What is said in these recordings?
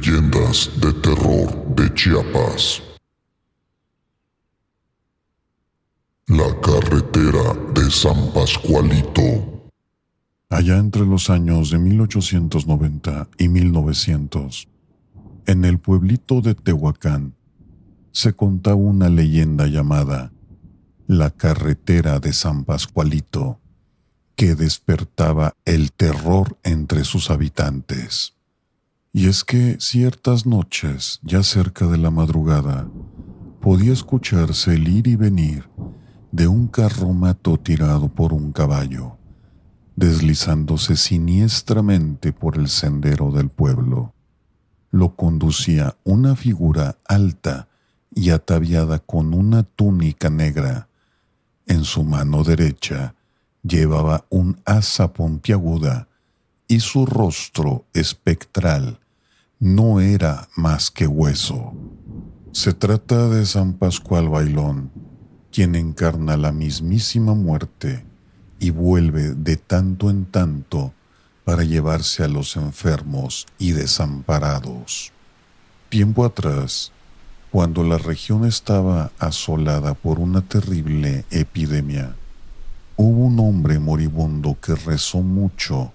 Leyendas de terror de Chiapas. La carretera de San Pascualito. Allá entre los años de 1890 y 1900, en el pueblito de Tehuacán, se contaba una leyenda llamada La carretera de San Pascualito, que despertaba el terror entre sus habitantes. Y es que ciertas noches, ya cerca de la madrugada, podía escucharse el ir y venir de un carromato tirado por un caballo, deslizándose siniestramente por el sendero del pueblo. Lo conducía una figura alta y ataviada con una túnica negra. En su mano derecha llevaba un asa puntiaguda y su rostro espectral no era más que hueso. Se trata de San Pascual Bailón, quien encarna la mismísima muerte y vuelve de tanto en tanto para llevarse a los enfermos y desamparados. Tiempo atrás, cuando la región estaba asolada por una terrible epidemia, hubo un hombre moribundo que rezó mucho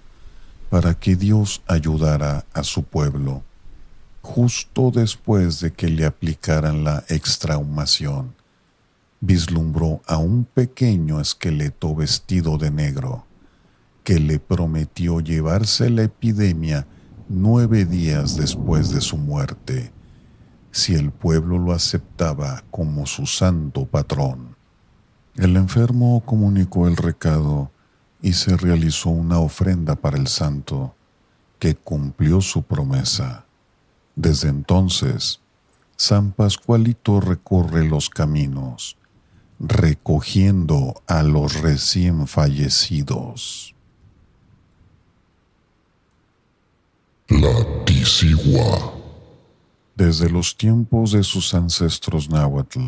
para que Dios ayudara a su pueblo, justo después de que le aplicaran la extrahumación. Vislumbró a un pequeño esqueleto vestido de negro, que le prometió llevarse la epidemia nueve días después de su muerte, si el pueblo lo aceptaba como su santo patrón. El enfermo comunicó el recado y se realizó una ofrenda para el santo, que cumplió su promesa. Desde entonces, San Pascualito recorre los caminos, recogiendo a los recién fallecidos. La Tisigua. Desde los tiempos de sus ancestros náhuatl,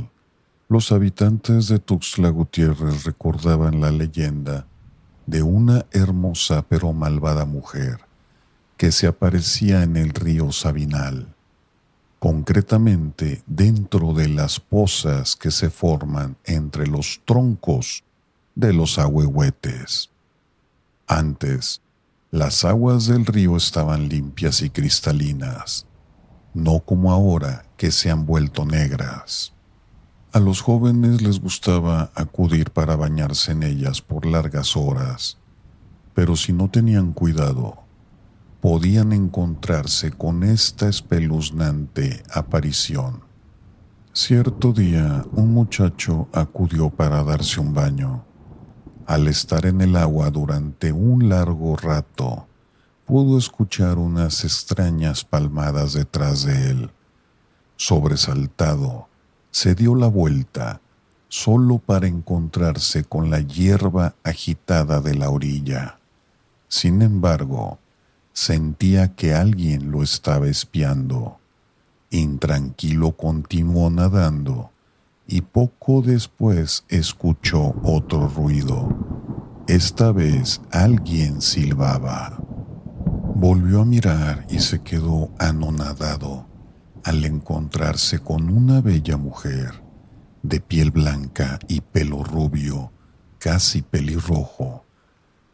los habitantes de Tuxtla Gutiérrez recordaban la leyenda de una hermosa pero malvada mujer que se aparecía en el río Sabinal, concretamente dentro de las pozas que se forman entre los troncos de los ahuehuetes. Antes, las aguas del río estaban limpias y cristalinas, no como ahora que se han vuelto negras. A los jóvenes les gustaba acudir para bañarse en ellas por largas horas, pero si no tenían cuidado, podían encontrarse con esta espeluznante aparición. Cierto día un muchacho acudió para darse un baño. Al estar en el agua durante un largo rato, pudo escuchar unas extrañas palmadas detrás de él. Sobresaltado, se dio la vuelta solo para encontrarse con la hierba agitada de la orilla. Sin embargo, sentía que alguien lo estaba espiando. Intranquilo continuó nadando y poco después escuchó otro ruido. Esta vez alguien silbaba. Volvió a mirar y se quedó anonadado al encontrarse con una bella mujer de piel blanca y pelo rubio, casi pelirrojo,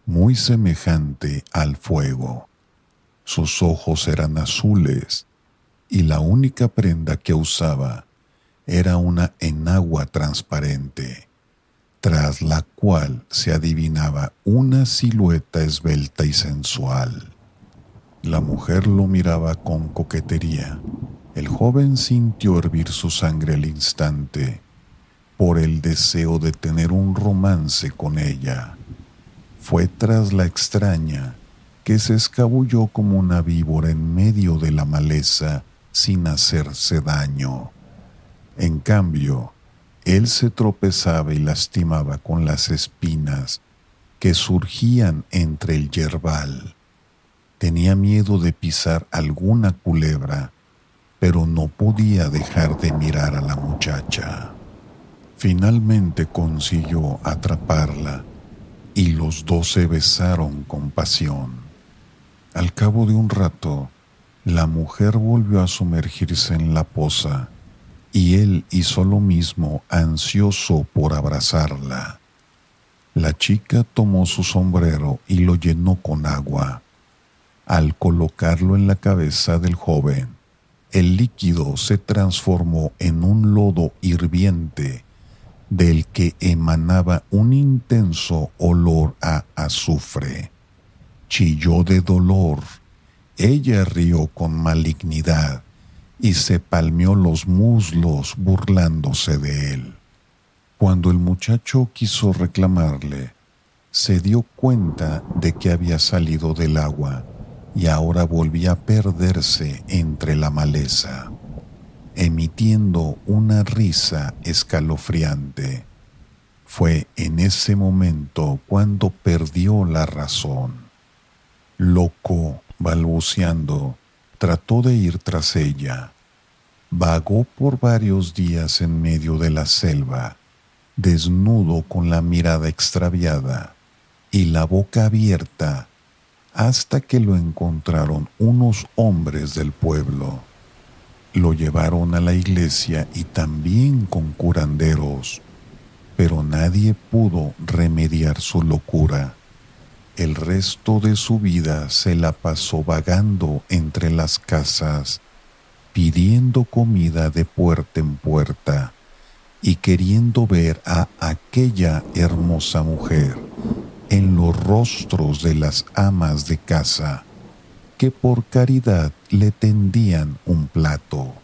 muy semejante al fuego. Sus ojos eran azules y la única prenda que usaba era una enagua transparente, tras la cual se adivinaba una silueta esbelta y sensual. La mujer lo miraba con coquetería el joven sintió hervir su sangre al instante por el deseo de tener un romance con ella. Fue tras la extraña que se escabulló como una víbora en medio de la maleza sin hacerse daño. En cambio, él se tropezaba y lastimaba con las espinas que surgían entre el yerbal. Tenía miedo de pisar alguna culebra pero no podía dejar de mirar a la muchacha. Finalmente consiguió atraparla y los dos se besaron con pasión. Al cabo de un rato, La mujer volvió a sumergirse en la poza y él hizo lo mismo ansioso por abrazarla. La chica tomó su sombrero y lo llenó con agua. Al colocarlo en la cabeza del joven, el líquido se transformó en un lodo hirviente del que emanaba un intenso olor a azufre. Chilló de dolor ella rió con malignidad y se palmeó los muslos burlándose de él. Cuando el muchacho quiso reclamarle, se dio cuenta de que había salido del agua y ahora volvía a perderse entre la maleza, emitiendo una risa escalofriante. Fue en ese momento cuando perdió la razón. Loco, balbuceando, trató de ir tras ella. Vagó por varios días en medio de la selva, desnudo con la mirada extraviada y la boca abierta, hasta que lo encontraron unos hombres del pueblo. Lo llevaron a la iglesia y también con curanderos, pero nadie pudo remediar su locura. El resto de su vida se la pasó vagando entre las casas, pidiendo comida de puerta en puerta y queriendo ver a aquella hermosa mujer en los rostros de las amas de casa que por caridad le tendían un plato.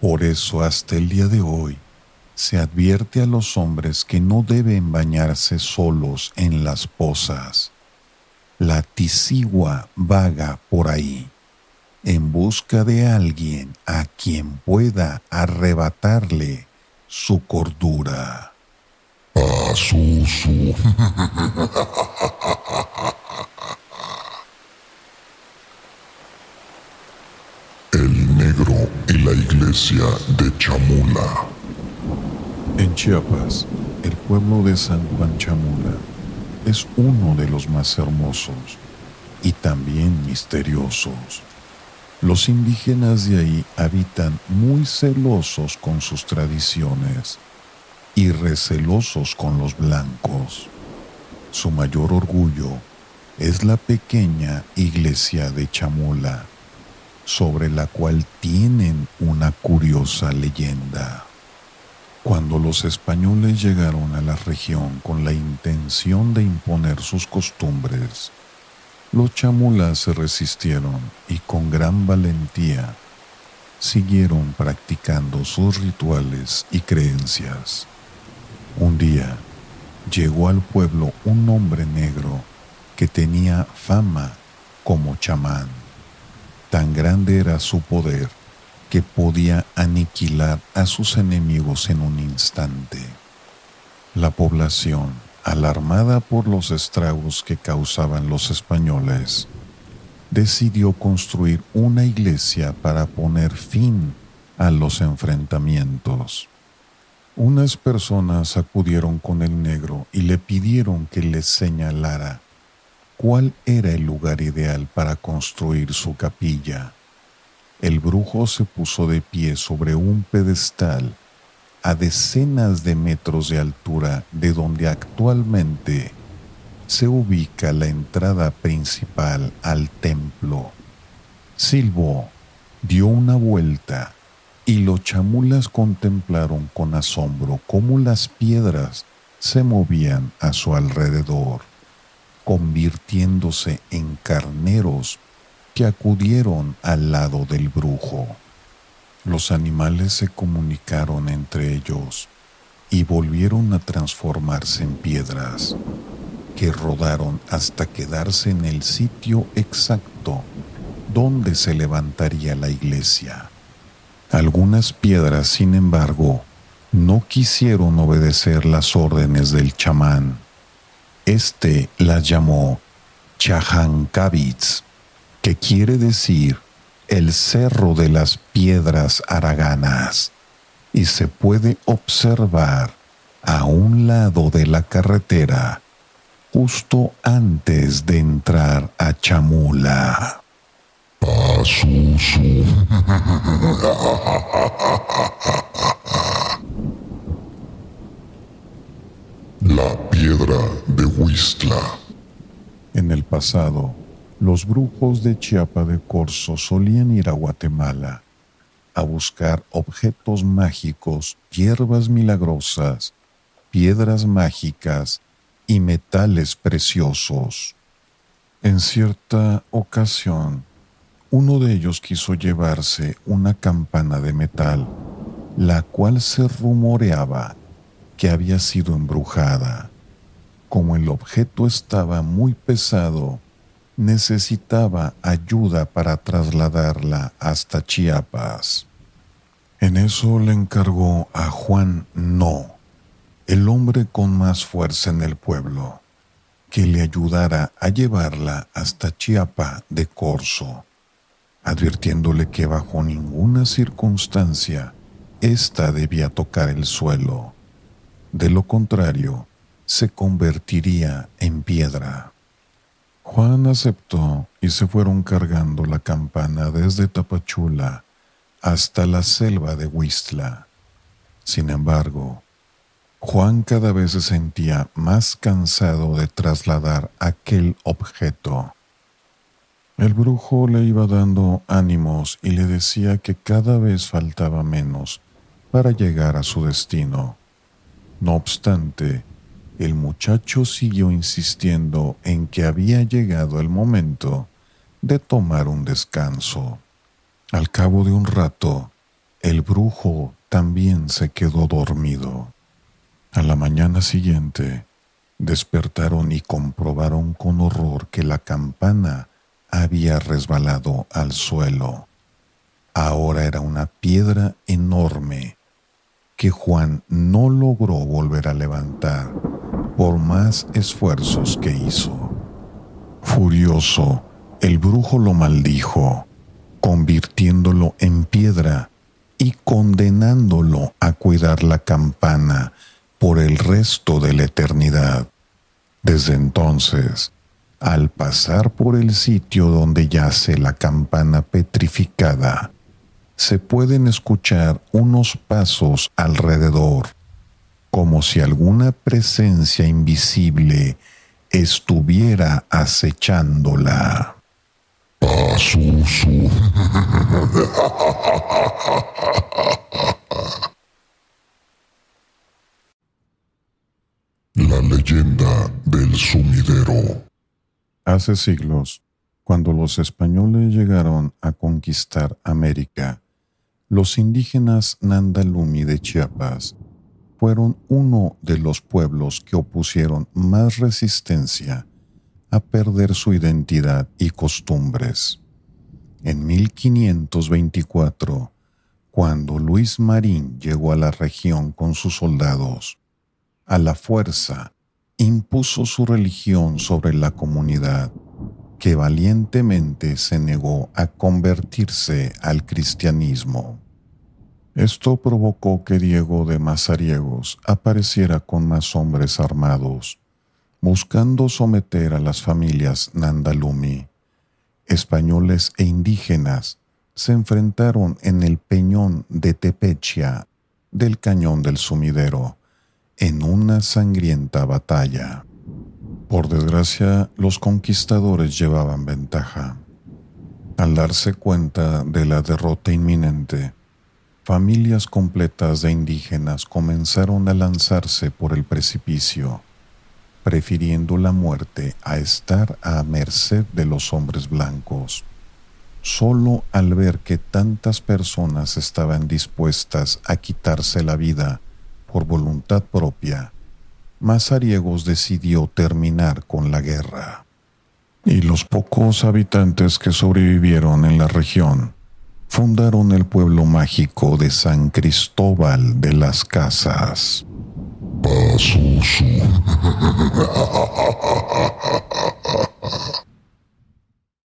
Por eso hasta el día de hoy se advierte a los hombres que no deben bañarse solos en las pozas la tisigua vaga por ahí, en busca de alguien a quien pueda arrebatarle su cordura. Asusu. El negro y la iglesia de Chamula. En Chiapas, el pueblo de San Juan Chamula es uno de los más hermosos y también misteriosos. Los indígenas de ahí habitan muy celosos con sus tradiciones y recelosos con los blancos. Su mayor orgullo es la pequeña iglesia de Chamula, sobre la cual tienen una curiosa leyenda. Cuando los españoles llegaron a la región con la intención de imponer sus costumbres, los chamulas se resistieron y con gran valentía siguieron practicando sus rituales y creencias. Un día llegó al pueblo un hombre negro que tenía fama como chamán. Tan grande era su poder que podía aniquilar a sus enemigos en un instante. La población, alarmada por los estragos que causaban los españoles, decidió construir una iglesia para poner fin a los enfrentamientos. Unas personas acudieron con el negro y le pidieron que les señalara cuál era el lugar ideal para construir su capilla. El brujo se puso de pie sobre un pedestal a decenas de metros de altura de donde actualmente se ubica la entrada principal al templo. Silbo dio una vuelta y los chamulas contemplaron con asombro cómo las piedras se movían a su alrededor, convirtiéndose en carneros que acudieron al lado del brujo. Los animales se comunicaron entre ellos y volvieron a transformarse en piedras, que rodaron hasta quedarse en el sitio exacto donde se levantaría la iglesia. Algunas piedras, sin embargo, no quisieron obedecer las órdenes del chamán. Este las llamó Chahankavitz que quiere decir el cerro de las piedras araganas, y se puede observar a un lado de la carretera justo antes de entrar a Chamula. La piedra de Huistla. En el pasado, los brujos de Chiapa de Corzo solían ir a Guatemala a buscar objetos mágicos, hierbas milagrosas, piedras mágicas y metales preciosos. En cierta ocasión, uno de ellos quiso llevarse una campana de metal, la cual se rumoreaba que había sido embrujada. Como el objeto estaba muy pesado, necesitaba ayuda para trasladarla hasta Chiapas. En eso le encargó a Juan No, el hombre con más fuerza en el pueblo, que le ayudara a llevarla hasta Chiapa de Corzo, advirtiéndole que bajo ninguna circunstancia ésta debía tocar el suelo. De lo contrario, se convertiría en piedra. Juan aceptó y se fueron cargando la campana desde Tapachula hasta la selva de Huistla. Sin embargo, Juan cada vez se sentía más cansado de trasladar aquel objeto. El brujo le iba dando ánimos y le decía que cada vez faltaba menos para llegar a su destino. No obstante, el muchacho siguió insistiendo en que había llegado el momento de tomar un descanso. Al cabo de un rato, el brujo también se quedó dormido. A la mañana siguiente, despertaron y comprobaron con horror que la campana había resbalado al suelo. Ahora era una piedra enorme que Juan no logró volver a levantar por más esfuerzos que hizo. Furioso, el brujo lo maldijo, convirtiéndolo en piedra y condenándolo a cuidar la campana por el resto de la eternidad. Desde entonces, al pasar por el sitio donde yace la campana petrificada, se pueden escuchar unos pasos alrededor como si alguna presencia invisible estuviera acechándola. La leyenda del sumidero. Hace siglos, cuando los españoles llegaron a conquistar América, los indígenas Nandalumi de Chiapas fueron uno de los pueblos que opusieron más resistencia a perder su identidad y costumbres. En 1524, cuando Luis Marín llegó a la región con sus soldados, a la fuerza impuso su religión sobre la comunidad, que valientemente se negó a convertirse al cristianismo. Esto provocó que Diego de Mazariegos apareciera con más hombres armados, buscando someter a las familias Nandalumi. Españoles e indígenas se enfrentaron en el peñón de Tepechia del cañón del sumidero en una sangrienta batalla. Por desgracia, los conquistadores llevaban ventaja. Al darse cuenta de la derrota inminente, familias completas de indígenas comenzaron a lanzarse por el precipicio, prefiriendo la muerte a estar a merced de los hombres blancos. Solo al ver que tantas personas estaban dispuestas a quitarse la vida por voluntad propia, Mazariegos decidió terminar con la guerra. Y los pocos habitantes que sobrevivieron en la región fundaron el pueblo mágico de San Cristóbal de las Casas.